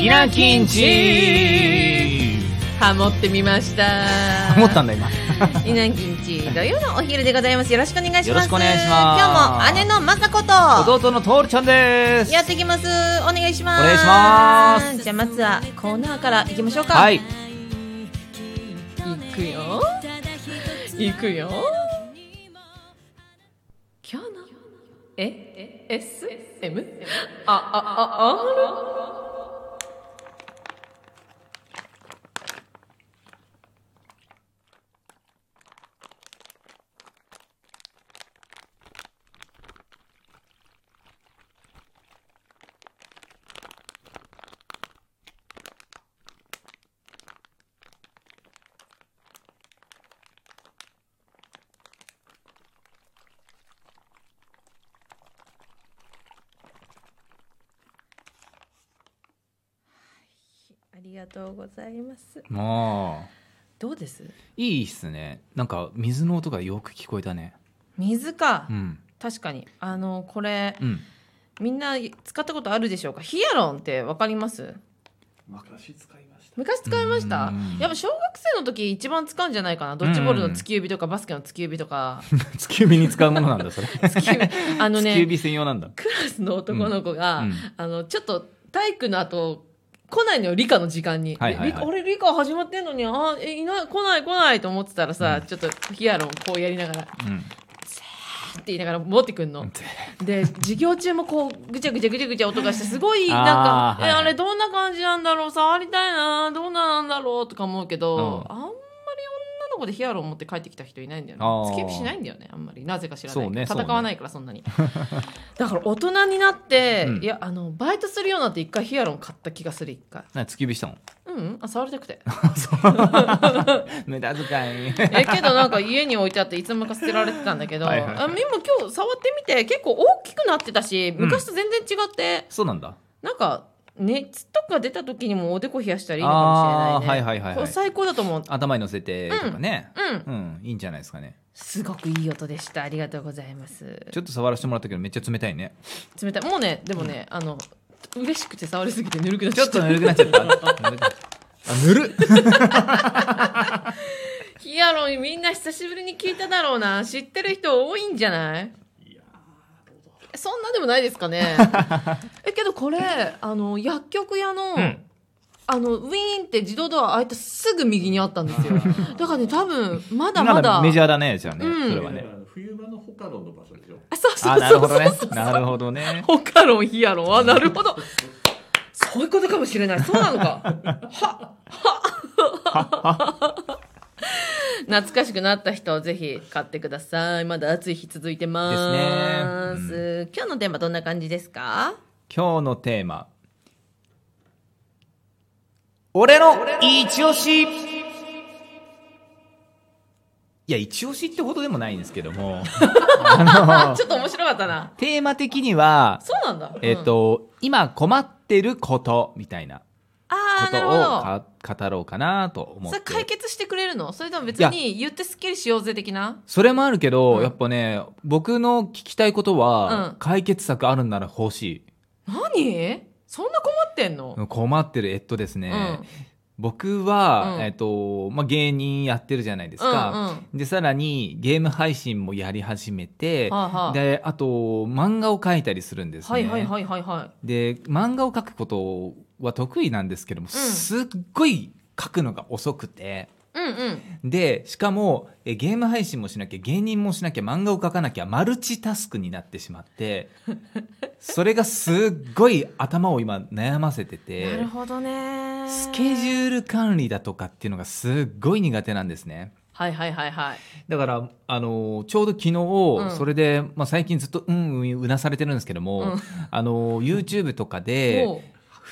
稲きんちハモってみました。思ったんだ今。稲きんち土曜のお昼でございます。よろしくお願いします。よろしくお願いします。今日も姉のまさこと。弟のトールちゃんです。やっていきます。お願いします。お願いします。じゃあまずはコーナーからいきましょうか。はい。いくよ。いくよ。今日のえ？SM ああああがとうございます。もどうです？ういいっすね。なんか水の音がよく聞こえたね。水か、うん。確かに。あのこれうん。みんな使ったことあるでしょうか？ヒアロンってわかります？昔使いました。昔使いました？うん。やっぱ小学生の時一番使うんじゃないかな。ドッジボールの突き指とかバスケの突き指とか。突き指に使うものなんだそれ。突き指。あの突きね指専用なんだ。クラスの男の子が、うん。あのちょっと体育の後来ないのよ理科の時間に、はいはいはい。理科俺理科始まってんのにあえいない来ない来ないと思ってたらさ、うん。ちょっとヒアロンこうやりながらうん。って言いながら持ってくんの。で授業中もこうぐちゃぐちゃぐちゃぐちゃ音がしてすごいなんかあえあれどんな感じなんだろう触りたいなどんななんだろうとか思うけど、うん。あんま子でヒアロン持って帰ってきた人いないんだよね。あー。突き指しないんだよねあんまり。なぜか知らないね戦わないからそんなに。だから大人になって、うん。いやあのバイトするようになって一回ヒアロン買った気がする一回。何突き指したの？うんあ触りたくて。無駄遣い。えけどなんか家に置いてあっていつもか捨てられてたんだけどはいはいはい。あ今今日触ってみて結構大きくなってたし昔と全然違って、そうなんだ。なんか熱とか出た時にもおでこ冷やしたらいいのかもしれないね。はいはいはいはい最高だと思う。頭に乗せてとかねうん、うんいいんじゃないですかねすごくいい音でした。ありがとうございます。ちょっと触らせてもらったけどめっちゃ冷たいね冷たい。もうね、でもね、あの嬉しくて触りすぎてぬるくなっちゃっ。ちょったちゃったぬるくなっちゃったあぬる ヒアロンみんな久しぶりに聞いただろうな。知ってる人多いんじゃない？そんなでもないですかね。えけどこれあの薬局屋の、うん。あのウィーンって自動ドア開いてすぐ右にあったんですよ。だからね多分まだまだメジャーだねじゃあねうん。それはね。冬場のホカロンの場所でしょ。あそうそうあなるほどね。そうそうそうなるほどね。ホカロンヒアロン。あなるほど。そういうことかもしれない。そうなのか。はは懐かしくなった人はぜひ買ってください。まだ暑い日続いてます。です今日のテーマどんな感じですか？今日のテーマ。俺の一押し。いや一押しってほどでもないんですけども。あのちょっと面白かったな。テーマ的にはそうなんだ。えっ、うんと、今困ってることみたいな。あことを語ろうかなと思っそれて解決してくれるの？それとも別に言ってすっきりしようぜ的な？それもあるけど、うん。やっぱね僕の聞きたいことは、うん。解決策あるんなら欲し何？そんな困ってんの？い困ってる。えっとですね、うん僕は、うん。えっとまあ、芸人やってるじゃないですか、でさらにゲーム配信もやり始めて、はあはあであと漫画を描いたりするんですね、はいはいはいはいはい。で漫画を描くことは得意なんですけども、すっごい描くのが遅くてうんうん。でしかもえゲーム配信もしなきゃ芸人もしなきゃ漫画を描かなきゃマルチタスクになってしまって それがすっごい頭を今悩ませてなてるほどね。スケジュール管理だとかっていうのがすっごい苦手なんですね。はいはいはいはい。だから、あのちょうど昨日、ん。それで、まあ、最近ずっとうんうんうなされてるんですけども、うん。あの YouTube とかで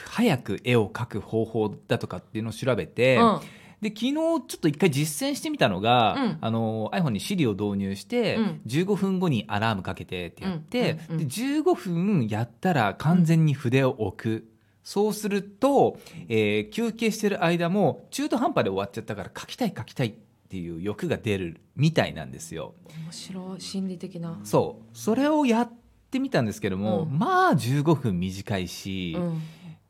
早く絵を描く方法だとかっていうのを調べて、うんで昨日ちょっと一回実践してみたのが、うん。あの iPhone に Siri を導入して、うん。15分後にアラームかけてってやって、うんうんうん。で15分やったら完全に筆を置く。そうすると、えー休憩してる間も中途半端で終わっちゃったから書きたい書きたいっていう欲が出るみたいなんですよ。面白い心理的な。そう。それをやってみたんですけども、うん。まあ15分短いし、うん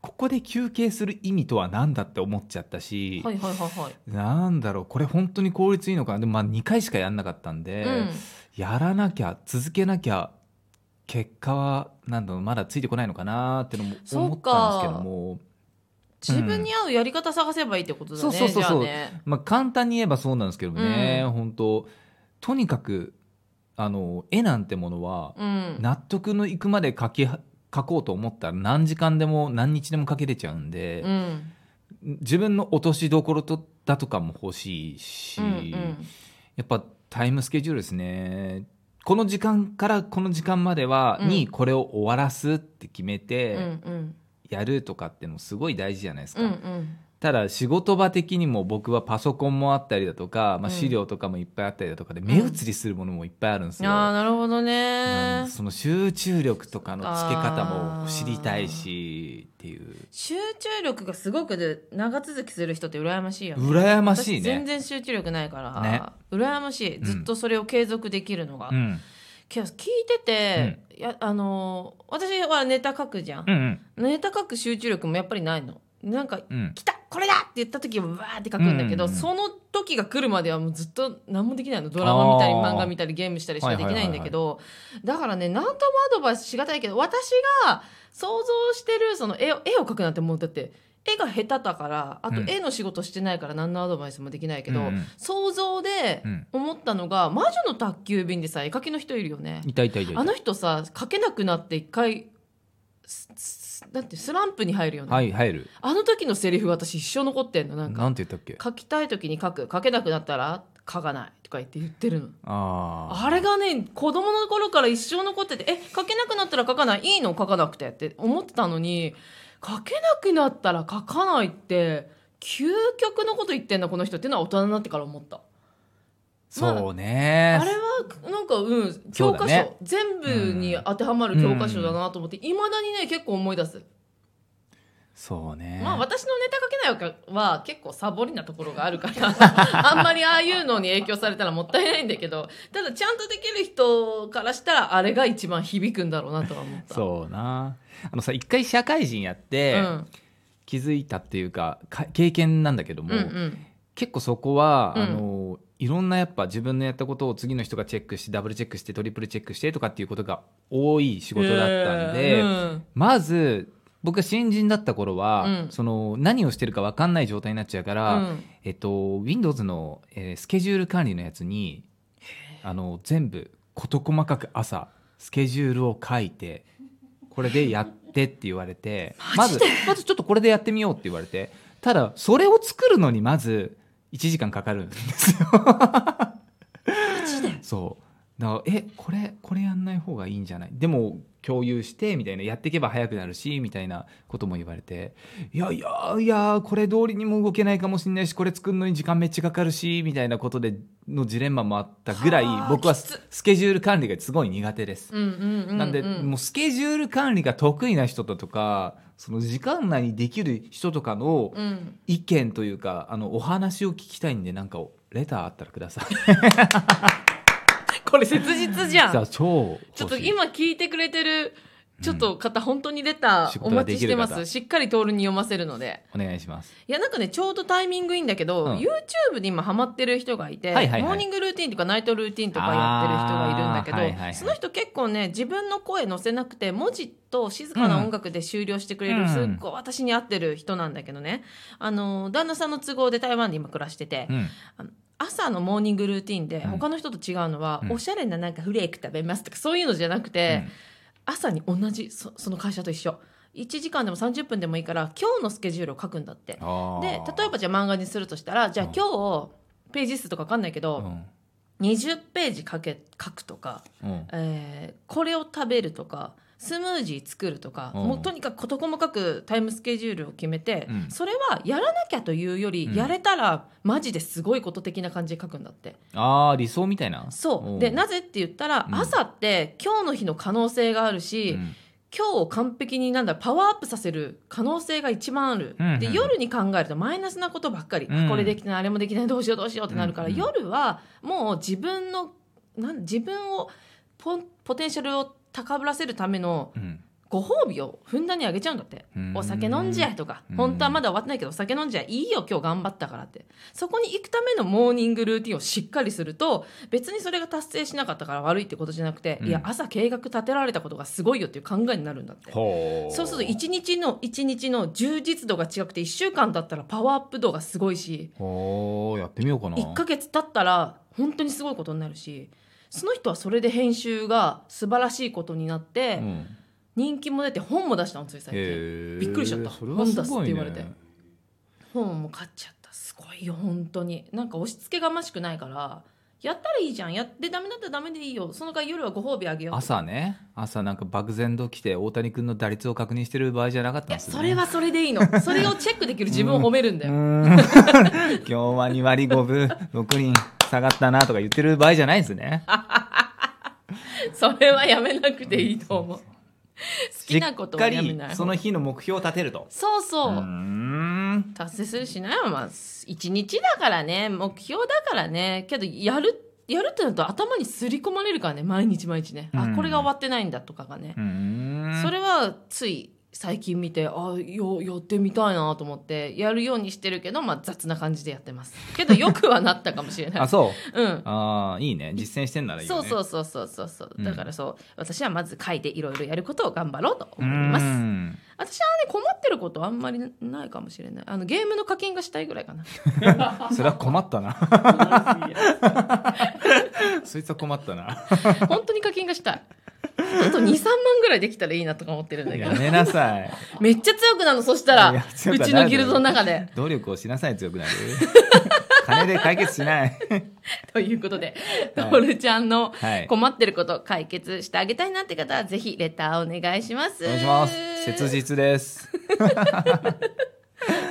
ここで休憩する意味とは何だって思っちゃったし、はいはいはいはい。なんだろうこれ本当に効率いいのかな？でもまあ2回しかやんなかったんで、うん。やらなきゃ続けなきゃ結果はなんだろうまだついてこないのかなってのもそう思ったんですけども、自分に合うやり方探せばいいってことだね、そうそうそうそう。じゃあね。まあ、簡単に言えばそうなんですけどね、うん。本当とにかくあの絵なんてものはうん。納得のいくまで描き描こうと思ったら何時間でも何日でも描けれちゃうんで、うん自分の落としどころとだとかも欲しいし、うんうんやっぱタイムスケジュールですね。この時間からこの時間までは、うん。にこれを終わらすって決めうんてうん。やるとかってのすごい大事じゃないですか、うんうんただ仕事場的にも僕はパソコンもあったりだとか、まあ、うん。資料とかもいっぱいあったりだとかで目移りするものもいっぱいあるんですよ、ああなるほどね。でその集中力とかのつけ方も知りたいしっていう。集中力がすごく長続きする人って羨ましいよね。羨ましい私全ね然集中力ないから、ね。羨ましい。ずっとそれを継続できるのが、うん。聞いてて、いやあのー私はネタ書くじゃん。うんうん。ネタ書く集中力もやっぱりないのなんかうん。来たこれだ！って言った時はわーって書くんだけど、うんその時が来るまではもうずっと何もできないの。ドラマ見たり漫画見たりゲームしたりしかできないんだけど、だからね何ともアドバイスしがたいけど私が想像してるその絵を絵を描くなんてもうだって絵が下手だからあとうん。絵の仕事してないから何のアドバイスもできないけど、うんうん。想像でうん。思ったのが「魔女の宅急便」でさ絵描きの人いるよね。いたいたいたいた。あの人さ描けなくなって一回だってスランプに入るよね、はい入る。あの時のセリフ私一生残ってんのなんか。なんて言ったっけ？書きたい時に書く。書けなくなったら書かないとか言って言ってるの。あああれがね子供の頃から一生残っててえ書けなくなったら書かない？いいの？書かなくてって思ってたのに書けなくなったら書かないって究極のこと言ってんだこの人っていうのは大人になってから思ったそうね。あれはなんかうん教科書、ね。全部に当てはまる教科書だなと思っていま、未だにね結構思い出す。そうね。まあ私のネタ書けないは結構サボりなところがあるから あんまりああいうのに影響されたらもったいないんだけどただちゃんとできる人からしたらあれが一番響くんだろうなとは思った。そうな。あのさ一回社会人やってうん。気づいたっていうかか経験なんだけども、うんうん。結構そこは、うん。あのいろんなやっぱ自分のやったことを次の人がチェックしてダブルチェックしてトリプルチェックしてとかっていうことが多い仕事だったんで、えーうん。まず僕が新人だった頃は、うん。その何をしてるか分かんない状態になっちゃうから、うん。えっと、Windows の、えースケジュール管理のやつにあの全部事細かく朝スケジュールを書いてこれでやってって言われてまずまずちょっとこれでやってみようって言われてただそれを作るのにまず1時間かかるんですよ。そう。だからえこれこれやんない方がいいんじゃない？でも共有してみたいな。やっていけば早くなるしみたいなことも言われて。いやいやいやこれ通りにも動けないかもしれないしこれ作るのに時間めっちゃかかるしみたいなことでのジレンマもあったぐらいはあ僕はスケジュール管理がすごい苦手です。なんで、もうスケジュール管理が得意な人だとかその時間内にできる人とかのうん。意見というかあのお話を聞きたいんでなんかレターあったらください。これ切実じゃん。さあ超ちょっと今聞いてくれてるちょっと方、本当にレタ仕ーお待ちしてます。方しっかりトールに読ませるので。お願いします。いやなんかねちょうどタイミングいいんだけど、うん。YouTube に今ハマってる人がいて、はいはいはい。モーニングルーティンとかナイトルーティンとかやってる人がいるんだけど、はいはいはいその人結構ね自分の声載せなくて文字と静かな音楽で終了してくれる、うん。すっごい私に合ってる人なんだけどね。あの旦那さんの都合で台湾で今暮らしてて、うん、朝のモーニングルーティンでうん。他の人と違うのは、うん。おしゃれななんかフレーク食べますとかそういうのじゃなくて、朝に同じそその会社と一緒。1時間でも30分でもいいから今日のスケジュールを書くんだって。あで例えばじゃあ漫画にするとしたらじゃあうん。今日ページ数とか分かんないけど、うん。20ページ書け書くとか、うん。えーこれを食べるとかスムージー作るとか、うん。もうとにかく事細かくタイムスケジュールを決めて、うん。それはやらなきゃというより、うんやれたらマジですごいこと的な感じで書くんだって。あー理想みたいな。そう。おでなぜって言ったら、うん。朝って今日の日の可能性があるし、うん。今日を完璧になんだパワーアップさせる可能性が一番ある、うんうんで夜に考えるとマイナスなことばっかり、うん。これできてないあれもできないどうしようどうしようってなるから、うん。うん夜はもう自分のなん自分をポテンシャルを高ぶらせるためのうん。ご褒美をふんだんにあげちゃうんだって。うーん。お酒飲んじゃえとか。うん。本当はまだ終わってないけどお酒飲んじゃえいいよ今日頑張ったからって。そこに行くためのモーニングルーティンをしっかりすると別にそれが達成しなかったから悪いってことじゃなくて、うん。いや朝計画立てられたことがすごいよっていう考えになるんだって。ほそうすると一日の一日の充実度が違くて1週間だったらパワーアップ度がすごいしやってみようかな。1ヶ月経ったら本当にすごいことになるしその人はそれで編集が素晴らしいことになって、うん。人気も出て本も出したのつい最近。びっくりしちゃった。ね。本出すって言われて。本も買っちゃった。すごいよ本当に。なんか押し付けがましくないからやったらいいじゃん。やってダメだったらダメでいいよ。その代わり夜はご褒美あげよう朝ね。朝なんか漠然と来て大谷君の打率を確認してる場合じゃなかったんですよ、ね、それはそれでいいの。それをチェックできる自分を褒めるんだうよ、ーん。今日は2割5分。6厘下がったなとか言ってる場合じゃないんですね。それはやめなくていいと思う。好きなことはやめないその日の目標を立てると。そうそう、う達成するしないわまあ一日だからね。目標だからね。けどやるやるってなると頭にすり込まれるからね。毎日毎日ね、うん。あこれが終わってないんだとかがね。それはつい最近見てあよやってみたいなと思ってやるようにしてるけど、まあ、雑な感じでやってます。けどよくはなったかもしれない。あそう？うん。ああいいね。実践してんならいいよね。そうそうそうそうそうそう。うん。だからそう私はまず書いていろいろやることを頑張ろうとう思います。私はね困ってることあんまりないかもしれない。あのゲームの課金がしたいぐらいかな。それは困ったな。そいつは困ったな。本当に課金がしたいあと23万ぐらいできたらいいなとか思ってるんだけど。やめなさい。めっちゃ強くなるのそしたいらうちのギルドの中で。努力をしなさい強くなる。金で解決しない。ということで、はい。トールちゃんのはい。困ってること解決してあげたいなって方はぜひレターお願いします。お願いします。切実です。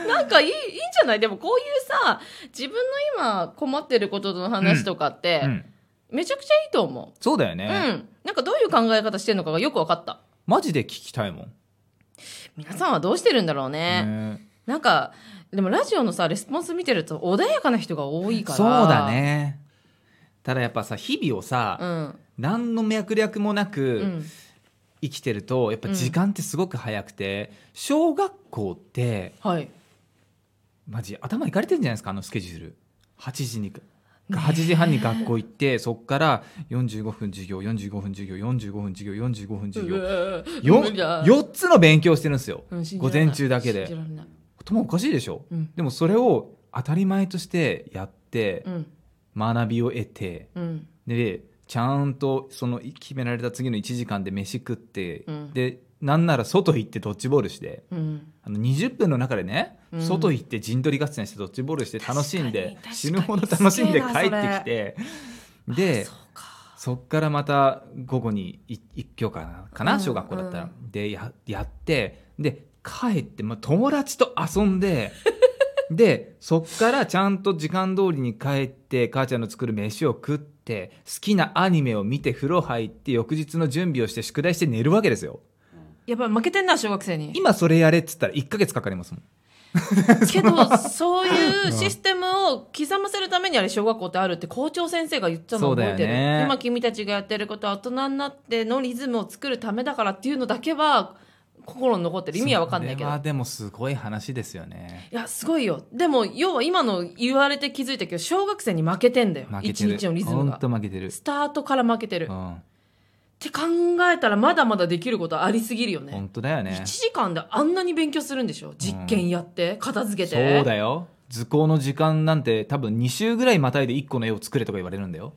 なんかいいいいんじゃない？でもこういうさ自分の今困ってることの話とかって、うんめちゃくちゃいいと思そうだよう、ね、うん。なんかどういう考え方してるのかがよく分かった。マジで聞きたいもん、皆さんはどうしてるんだろうね、ね。なんかでもラジオのさレスポンス見てると穏やかな人が多いから。そうだね。ただやっぱさ日々をさ、うん。何の脈略もなうくん。生きてるとやっぱ時間ってすごく早くて、小学校ってはい。マジ頭いかれてるんじゃないですかあのスケジュール。8時に8時半に学校行ってそっから45分授業45分授業45分授業45分授業。よ無理だ。4つの勉強してるんですよ、午前中だけで。頭おかしいでしょ、うん。でもそれを当たり前としてやってうん。学びを得てうん。でちゃんとその決められた次の1時間で飯食って、うん。でなんなら外行ってドッジボールしてうんあの20分の中でね、うん。外行って陣取り合戦してドッジボールして楽しんで死ぬほど楽しんで帰ってきて。でそっからまた午後にい一挙かなかな、うん小学校だったら、うでややってで帰って、まあ、友達と遊んで でそっからちゃんと時間通りに帰って母ちゃんの作る飯を食って好きなアニメを見て風呂入って翌日の準備をして宿題して寝るわけですよやっぱり負けてんな小学生に。今それやれっつったら1ヶ月かかりますもん。けどそういうシステムを刻ませるためにあれ小学校ってあるって校長先生が言ったのを覚えてる、ね。今君たちがやってることは大人になってのリズムを作るためだからっていうのだけは心に残ってる。意味は分かんないけど。でもすごい話ですよね。いやすごいよ。でも要は今の言われて気づいたけど小学生に負けてんだよ。一日のリズムが。と負けてる、スタートから負けてる、っうん、て考えたらまだまだできることありすぎるよね。本当だよね。1時間であんなに勉強するんでしょ？実験やって片付けそうて、だよ。図工の時間なんて多分2週ぐらいまたいで1個の絵を作れとか言われるんだよ。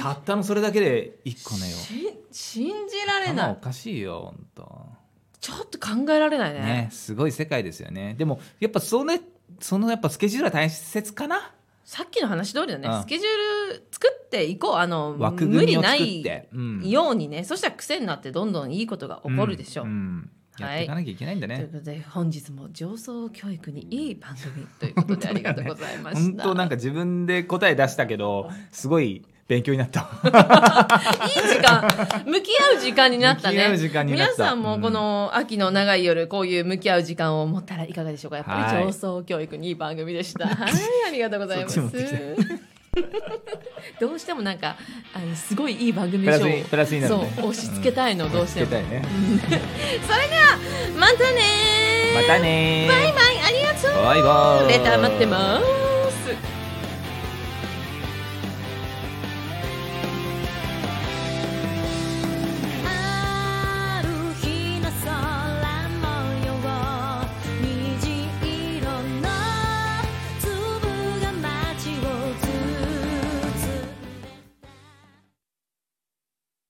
たったのそれだけで1個の絵を。し信じられない。頭おかしいよ本ちょっと考えられないね。当ねすごい世界ですよね。でもやっぱそのそのやっぱスケジュールは大切かなさっきの話通りだね、うん。スケジュール作っていこう。あの枠組無みを作っ理ないて、うん。ようにね。そしたら癖になってどんどんいいことが起こるでしょ。う、ん。ん。やはい。っていかなきゃいけないんだね、ということで本日も上層教育にいい番組ということでありがとうございました。本当なんか自分で答え出したけどすごい勉強になった。いい時間向き合う時間になったね。向き合う時間になった。皆さんもこの秋の長い夜こういう向き合う時間を持ったらいかがでしょうか。やっぱりはい。上層教育にいい番組でした。はいありがとうございます。どうしてもなんかあのすごいいい番組でしょにプラスになるそうね押し付けたいの、どうしても。それではまたねまたねバイバイありがとう。バイバイ。レター待ってます